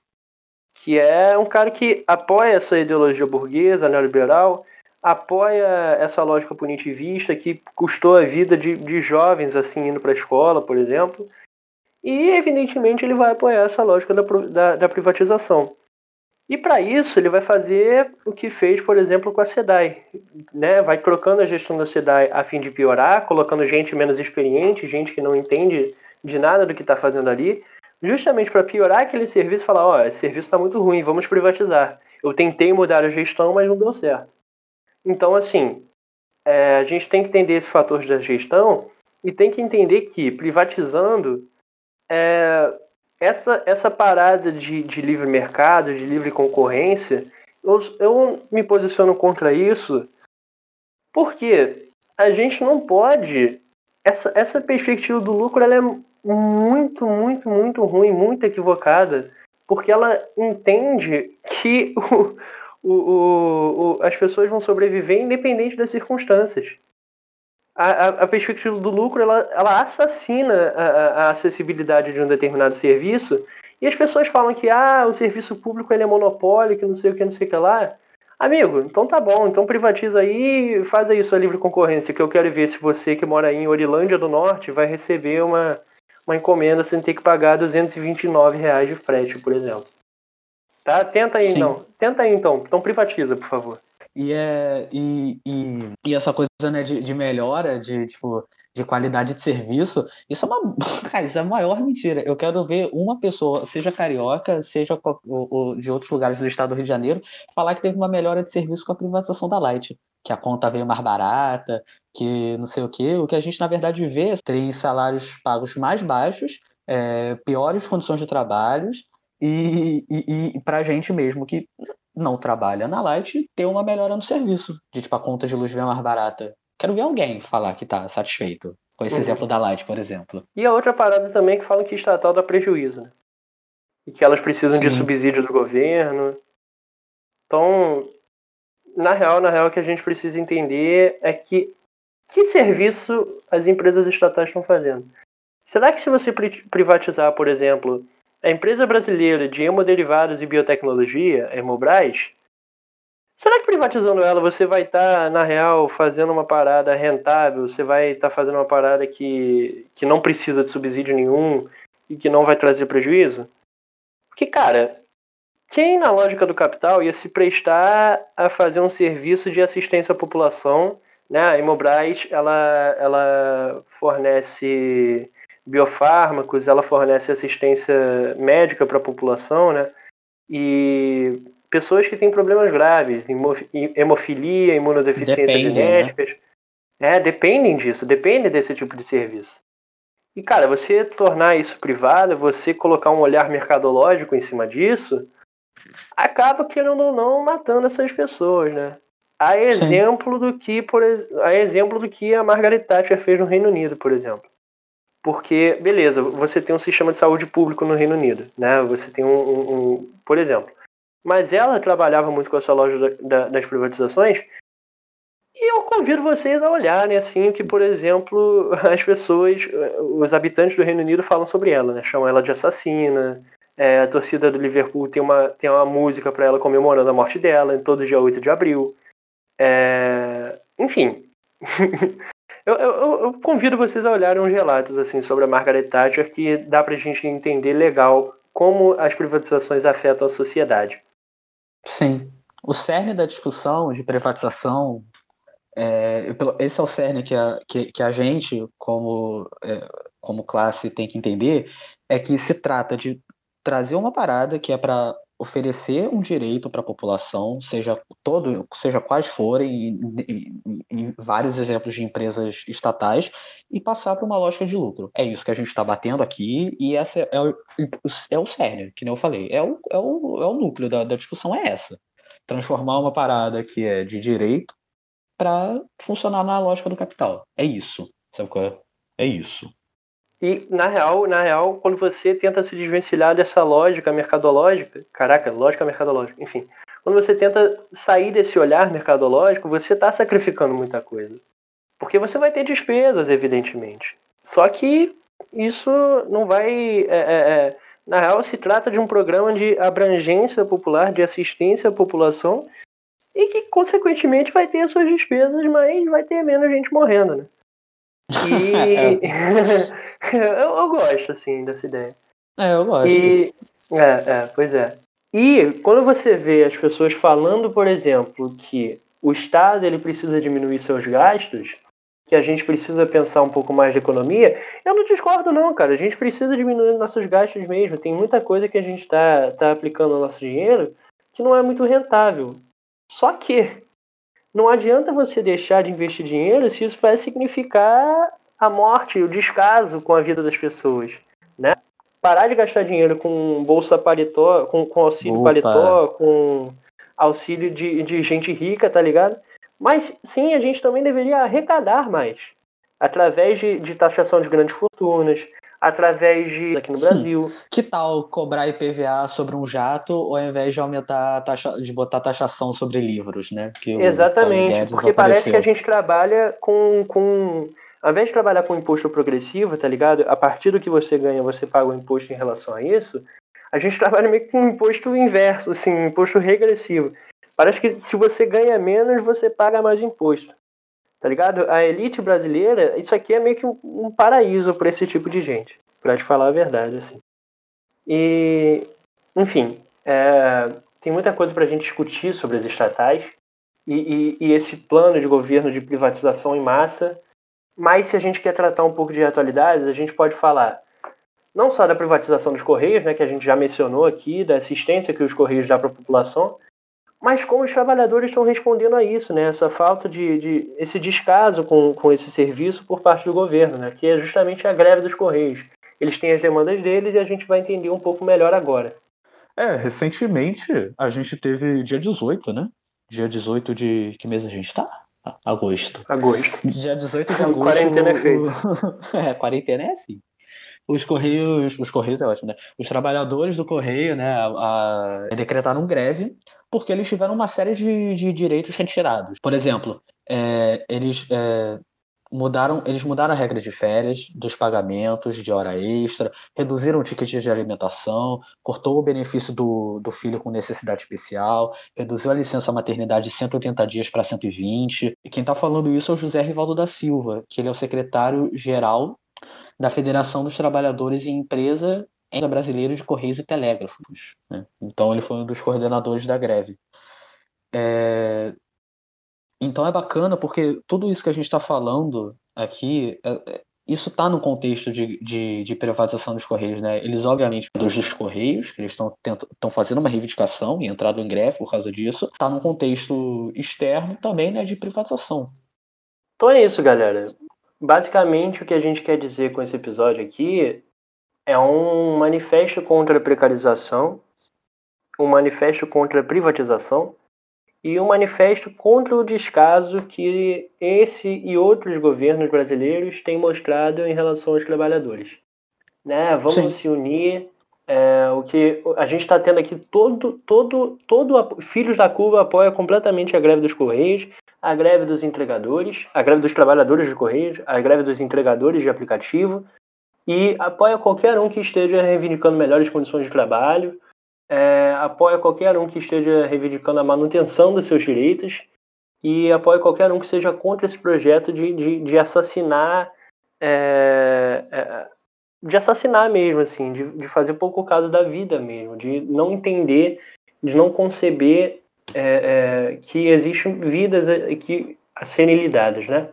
que é um cara que apoia essa ideologia burguesa, neoliberal, apoia essa lógica punitivista que custou a vida de, de jovens assim indo para a escola, por exemplo, e evidentemente ele vai apoiar essa lógica da, da, da privatização. E para isso ele vai fazer o que fez, por exemplo, com a SEDAI. Né? Vai trocando a gestão da SEDAI a fim de piorar, colocando gente menos experiente, gente que não entende de nada do que está fazendo ali, justamente para piorar aquele serviço e falar, ó, oh, esse serviço está muito ruim, vamos privatizar. Eu tentei mudar a gestão, mas não deu certo. Então, assim, é, a gente tem que entender esse fator da gestão e tem que entender que privatizando é, essa, essa parada de, de livre mercado, de livre concorrência, eu, eu me posiciono contra isso porque a gente não pode. Essa, essa perspectiva do lucro ela é muito, muito, muito ruim, muito equivocada, porque ela entende que o, o, o, as pessoas vão sobreviver independente das circunstâncias. A, a, a perspectiva do lucro ela, ela assassina a, a, acessibilidade de um determinado serviço e as pessoas falam que ah, o serviço público ele é monopólio, que não sei o que, não sei o que lá. Amigo, então tá bom, então privatiza aí faz aí sua livre concorrência, que eu quero ver se você que mora aí em Orilândia do Norte vai receber uma, uma encomenda sem ter que pagar 229 reais de frete, por exemplo. Tá? Tenta aí Sim. então. Tenta aí então. Então privatiza, por favor. E, é, e, e, e essa coisa né, de, de melhora, de tipo, de qualidade de serviço, isso é uma, cara, isso é a maior mentira. Eu quero ver uma pessoa, seja carioca, seja de outros lugares do estado do Rio de Janeiro, falar que teve uma melhora de serviço com a privatização da Light, que a conta veio mais barata, que não sei o quê. O que a gente, na verdade, vê é tem salários pagos mais baixos, é, piores condições de trabalho, e, e, e para gente mesmo que não trabalha na Light, ter uma melhora no serviço, de tipo a conta de luz vem mais barata. Quero ver alguém falar que está satisfeito com esse uhum. exemplo da Light, por exemplo. E a outra parada também é que falam que estatal dá prejuízo, né? E que elas precisam Sim. de subsídio do governo. Então, na real, na real, o que a gente precisa entender é que que serviço as empresas estatais estão fazendo? Será que se você privatizar, por exemplo, a empresa brasileira de hemoderivados e biotecnologia, Hemobras, Será que privatizando ela você vai estar, tá, na real, fazendo uma parada rentável? Você vai estar tá fazendo uma parada que, que não precisa de subsídio nenhum e que não vai trazer prejuízo? Porque, cara, quem na lógica do capital ia se prestar a fazer um serviço de assistência à população? Né? A Hemobras, ela, ela fornece biofármacos, ela fornece assistência médica para a população, né? E pessoas que têm problemas graves, hemofilia, imunodeficiência Depende, genética. Né? É, dependem disso, dependem desse tipo de serviço. E, cara, você tornar isso privado, você colocar um olhar mercadológico em cima disso, acaba, querendo ou não, matando essas pessoas, né? A exemplo do que, por a exemplo do que a Margaret Thatcher fez no Reino Unido, por exemplo. Porque, beleza, você tem um sistema de saúde público no Reino Unido, né? Você tem um, um, um por exemplo, mas ela trabalhava muito com essa loja da, da, das privatizações. E eu convido vocês a olharem assim que, por exemplo, as pessoas, os habitantes do Reino Unido falam sobre ela, né? Chamam ela de assassina. É, a torcida do Liverpool tem uma, tem uma música para ela comemorando a morte dela, em todo dia 8 de abril. É, enfim. eu, eu, eu, convido vocês a olharem uns relatos assim sobre a Margaret Thatcher que dá pra gente entender legal como as privatizações afetam a sociedade. Sim. O cerne da discussão de privatização, é, esse é o cerne que a, que, que a gente, como, é, como classe, tem que entender, é que se trata de trazer uma parada que é para oferecer um direito para a população, seja todo, seja quais forem, em, vários exemplos de empresas estatais, e passar para uma lógica de lucro. É isso que a gente está batendo aqui, e essa é o, é o cerne, que nem eu falei. É o, é o, é o núcleo da, da discussão, é essa. Transformar uma parada que é de direito para funcionar na lógica do capital. É isso. Sabe qual é? É isso. E na real, na real, quando você tenta se desvencilhar dessa lógica mercadológica, caraca, lógica mercadológica, enfim, quando você tenta sair desse olhar mercadológico, você está sacrificando muita coisa. Porque você vai ter despesas, evidentemente. Só que isso não vai. É, é, é, na real, se trata de um programa de abrangência popular, de assistência à população, e que, consequentemente, vai ter as suas despesas, mas vai ter menos gente morrendo, né? E eu, eu, gosto, assim, dessa ideia. É, eu gosto. E... É, é, pois é. E quando você vê as pessoas falando, por exemplo, que o Estado ele precisa diminuir seus gastos, que a gente precisa pensar um pouco mais de economia, eu não discordo não, cara. A gente precisa diminuir nossos gastos mesmo. Tem muita coisa que a gente está tá aplicando no nosso dinheiro que não é muito rentável. Só que não adianta você deixar de investir dinheiro se isso vai significar a morte, o descaso com a vida das pessoas, né? Parar de gastar dinheiro com bolsa paletó, com, com auxílio Opa. paletó, com auxílio de, de gente rica, tá ligado? Mas sim, a gente também deveria arrecadar mais através de, de taxação de grandes fortunas, através de aqui no Brasil. Que tal cobrar IPVA sobre um jato ao invés de aumentar taxa, de botar taxação sobre livros, né? Exatamente, porque parece que a gente trabalha com, com ao invés de trabalhar com imposto progressivo, tá ligado? A partir do que você ganha, você paga o imposto em relação a isso. A gente trabalha meio que com um imposto inverso, assim, um imposto regressivo. Parece que se você ganha menos, você paga mais imposto. Tá ligado? A elite brasileira, isso aqui é meio que um, um paraíso para esse tipo de gente, para te falar a verdade, assim. E, enfim, é, tem muita coisa para a gente discutir sobre as estatais e, e, e esse plano de governo de privatização em massa. Mas se a gente quer tratar um pouco de atualidades, a gente pode falar não só da privatização dos Correios, né, que a gente já mencionou aqui, da assistência que os Correios dão para a população, mas como os trabalhadores estão respondendo a isso, né? Essa falta de, de, esse descaso com, com esse serviço por parte do governo, né? Que é justamente a greve dos Correios. Eles têm as demandas deles e a gente vai entender um pouco melhor agora. É, recentemente a gente teve dia 18, né? Dia 18 de. Que mês a gente tá? Agosto. Agosto. Dia 18 de agosto. quarentena é feito. é, quarentena é assim. Os Correios. Os Correios é ótimo, né? Os trabalhadores do Correio, né? A, a, decretaram greve porque eles tiveram uma série de, de direitos retirados. Por exemplo, é, eles é, mudaram, eles mudaram a regra de férias, dos pagamentos de hora extra, reduziram o ticket de alimentação, cortou o benefício do, do filho com necessidade especial, reduziu a licença maternidade de 180 dias para 120. E quem está falando isso é o José Rivaldo da Silva, que ele é o secretário-geral da Federação dos Trabalhadores em Empresa Brasileiro de Correios e Telégrafos. Né? Então ele foi um dos coordenadores da greve. É... Então é bacana porque tudo isso que a gente está falando aqui, é, é, isso está no contexto de, de, de, privatização dos Correios. Né? Eles, obviamente, dos Correios, que eles estão fazendo uma reivindicação e entrado em greve por causa disso, está no contexto externo também né, de privatização. Então é isso, galera. Basicamente, o que a gente quer dizer com esse episódio aqui é um manifesto contra a precarização, um manifesto contra a privatização e um manifesto contra o descaso que esse e outros governos brasileiros têm mostrado em relação aos trabalhadores. Né? Vamos Sim. se unir. É, o que a gente está tendo aqui todo, todo, todo Filhos da Cuba apoia completamente a greve dos Correios, a greve dos entregadores, a greve dos trabalhadores de Correios, a greve dos entregadores de aplicativo, e apoia qualquer um que esteja reivindicando melhores condições de trabalho, é, apoia qualquer um que esteja reivindicando a manutenção dos seus direitos e apoia qualquer um que seja contra esse projeto de, de, de assassinar é, é, de assassinar mesmo, assim, de, de fazer pouco caso da vida mesmo, de não entender, de não conceber é, é, que existem vidas que, a serem lidadas, né?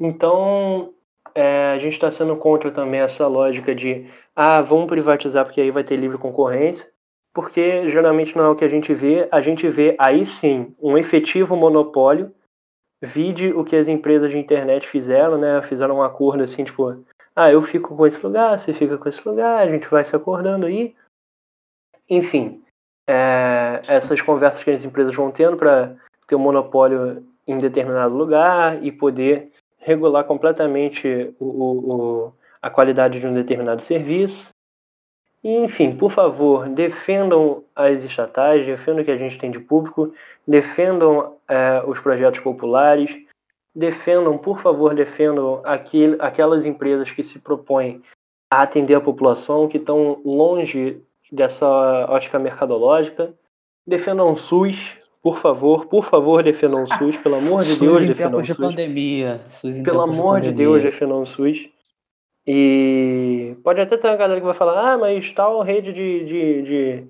Então, é, a gente está sendo contra também essa lógica de ah, vamos privatizar porque aí vai ter livre concorrência, porque geralmente não é o que a gente vê. A gente vê aí sim um efetivo monopólio. Vide o que as empresas de internet fizeram, né? Fizeram um acordo assim, tipo, ah, eu fico com esse lugar, você fica com esse lugar, a gente vai se acordando aí. Enfim, é, essas conversas que as empresas vão tendo para ter um monopólio em determinado lugar e poder regular completamente o, o, a qualidade de um determinado serviço. E, enfim, por favor, defendam as estatais, defendam o que a gente tem de público, defendam é, os projetos populares, defendam, por favor, defendam aquel, aquelas empresas que se propõem a atender a população, que estão longe dessa ótica mercadológica, defendam o SUS, por favor, por favor, defendam o SUS, pelo amor de Deus, defendam o SUS. De pandemia. Pelo amor de, de Deus, defendam o SUS. E pode até ter uma galera que vai falar, ah, mas tal rede de, de, de,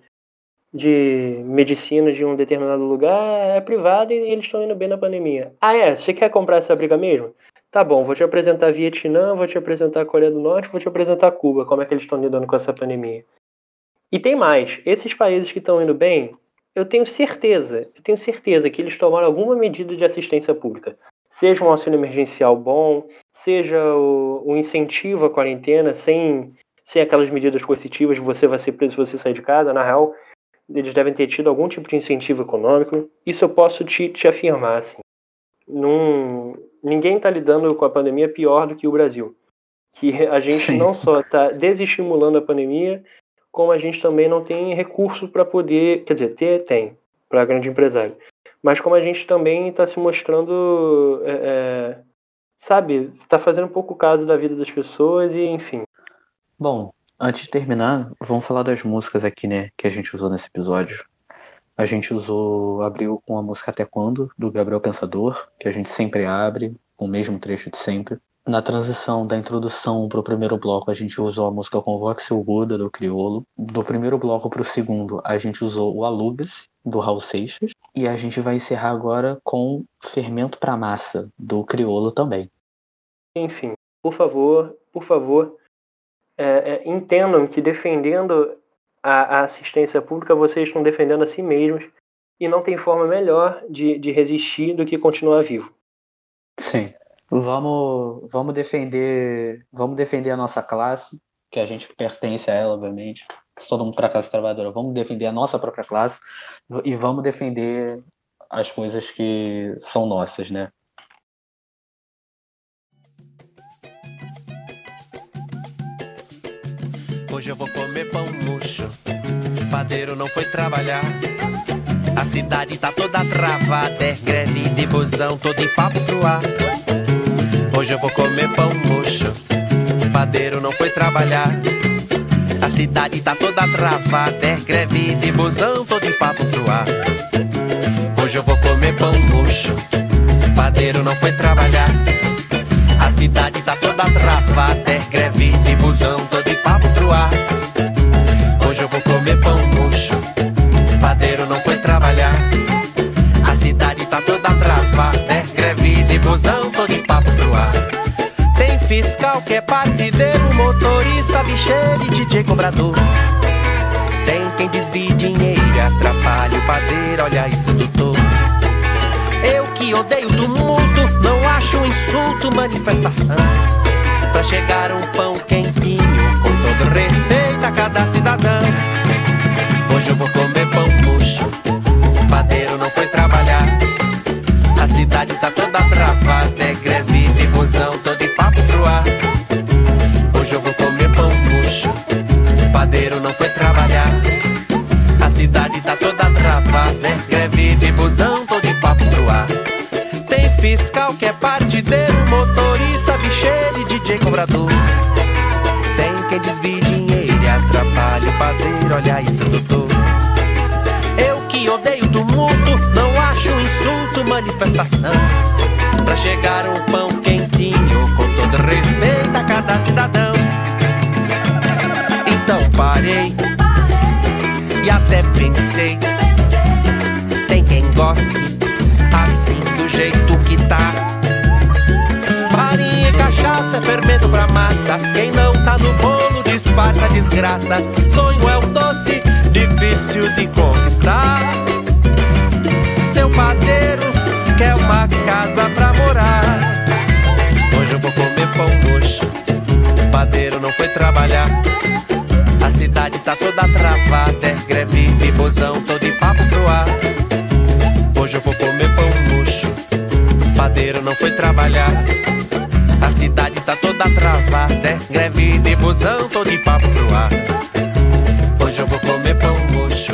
de medicina de um determinado lugar é privada e eles estão indo bem na pandemia. Ah, é? Você quer comprar essa briga mesmo? Tá bom, vou te apresentar Vietnã, vou te apresentar Coreia do Norte, vou te apresentar Cuba, como é que eles estão lidando com essa pandemia. E tem mais, esses países que estão indo bem, eu tenho certeza, eu tenho certeza que eles tomaram alguma medida de assistência pública. seja um auxílio emergencial bom, seja o, o incentivo à quarentena, sem, sem aquelas medidas coercitivas de você vai ser preso se você sair de casa, na real, eles devem ter tido algum tipo de incentivo econômico. Isso eu posso te, te afirmar, assim. Num, ninguém está lidando com a pandemia pior do que o Brasil. Que a gente Sim. não só está desestimulando a pandemia, como a gente também não tem recurso para poder. Quer dizer, ter, tem, para grande empresário. Mas como a gente também está se mostrando. É, é, sabe, está fazendo pouco caso da vida das pessoas e enfim. Bom, antes de terminar, vamos falar das músicas aqui, né, que a gente usou nesse episódio. A gente usou, abriu com a música Até Quando, do Gabriel Pensador, que a gente sempre abre, com o mesmo trecho de sempre. Na transição da introdução para o primeiro bloco, a gente usou a música Convoque Seu Buda, do Criolo. Do primeiro bloco para o segundo, a gente usou o Alugas, do Raul Seixas. E a gente vai encerrar agora com Fermento para Massa, do Criolo também. Enfim, por favor, por favor, é, é, entendam que defendendo a, a, assistência pública, vocês estão defendendo a si mesmos e não tem forma melhor de, de resistir do que continuar vivo. Sim. Vamos, vamos defender, vamos defender a nossa classe, que a gente pertence a ela, obviamente. Todo mundo para a classe trabalhadora. Vamos defender a nossa própria classe e vamos defender as coisas que são nossas, né? Hoje eu vou comer pão murcho. Padeiro não foi trabalhar. A cidade tá toda travada, é greve de busão, todo em papo pro ar. Hoje eu vou comer pão murcho. O padeiro não foi trabalhar. A cidade tá toda travada, é greve de busão, todo em papo pro ar. Hoje eu vou comer pão murcho. O padeiro não foi trabalhar. A cidade tá toda travada, é greve de busão, todo em papo pro ar. Hoje eu vou comer pão murcho. O padeiro não foi trabalhar. A cidade tá toda travada, é greve de busão, fiscal que é partideiro, motorista, bicheiro e DJ cobrador. Tem quem desvie dinheiro atrapalha o padeiro, olha isso, doutor. Eu que odeio tumulto, não acho um insulto manifestação. Pra chegar um pão quentinho, com todo respeito a cada cidadão. Que é massa. Quem não tá no bolo disfarça a desgraça. Sonho é um doce difícil de conquistar. Seu padeiro quer uma casa pra morar. Hoje eu vou comer pão murcho. O padeiro não foi trabalhar. A cidade tá toda travada, é greve de busão, todo em papo pro ar. Hoje eu vou comer pão murcho. Padeiro não foi trabalhar. Cidade tá toda travada, é greve de busão, todo em papo pro ar. Hoje eu vou comer pão murcho.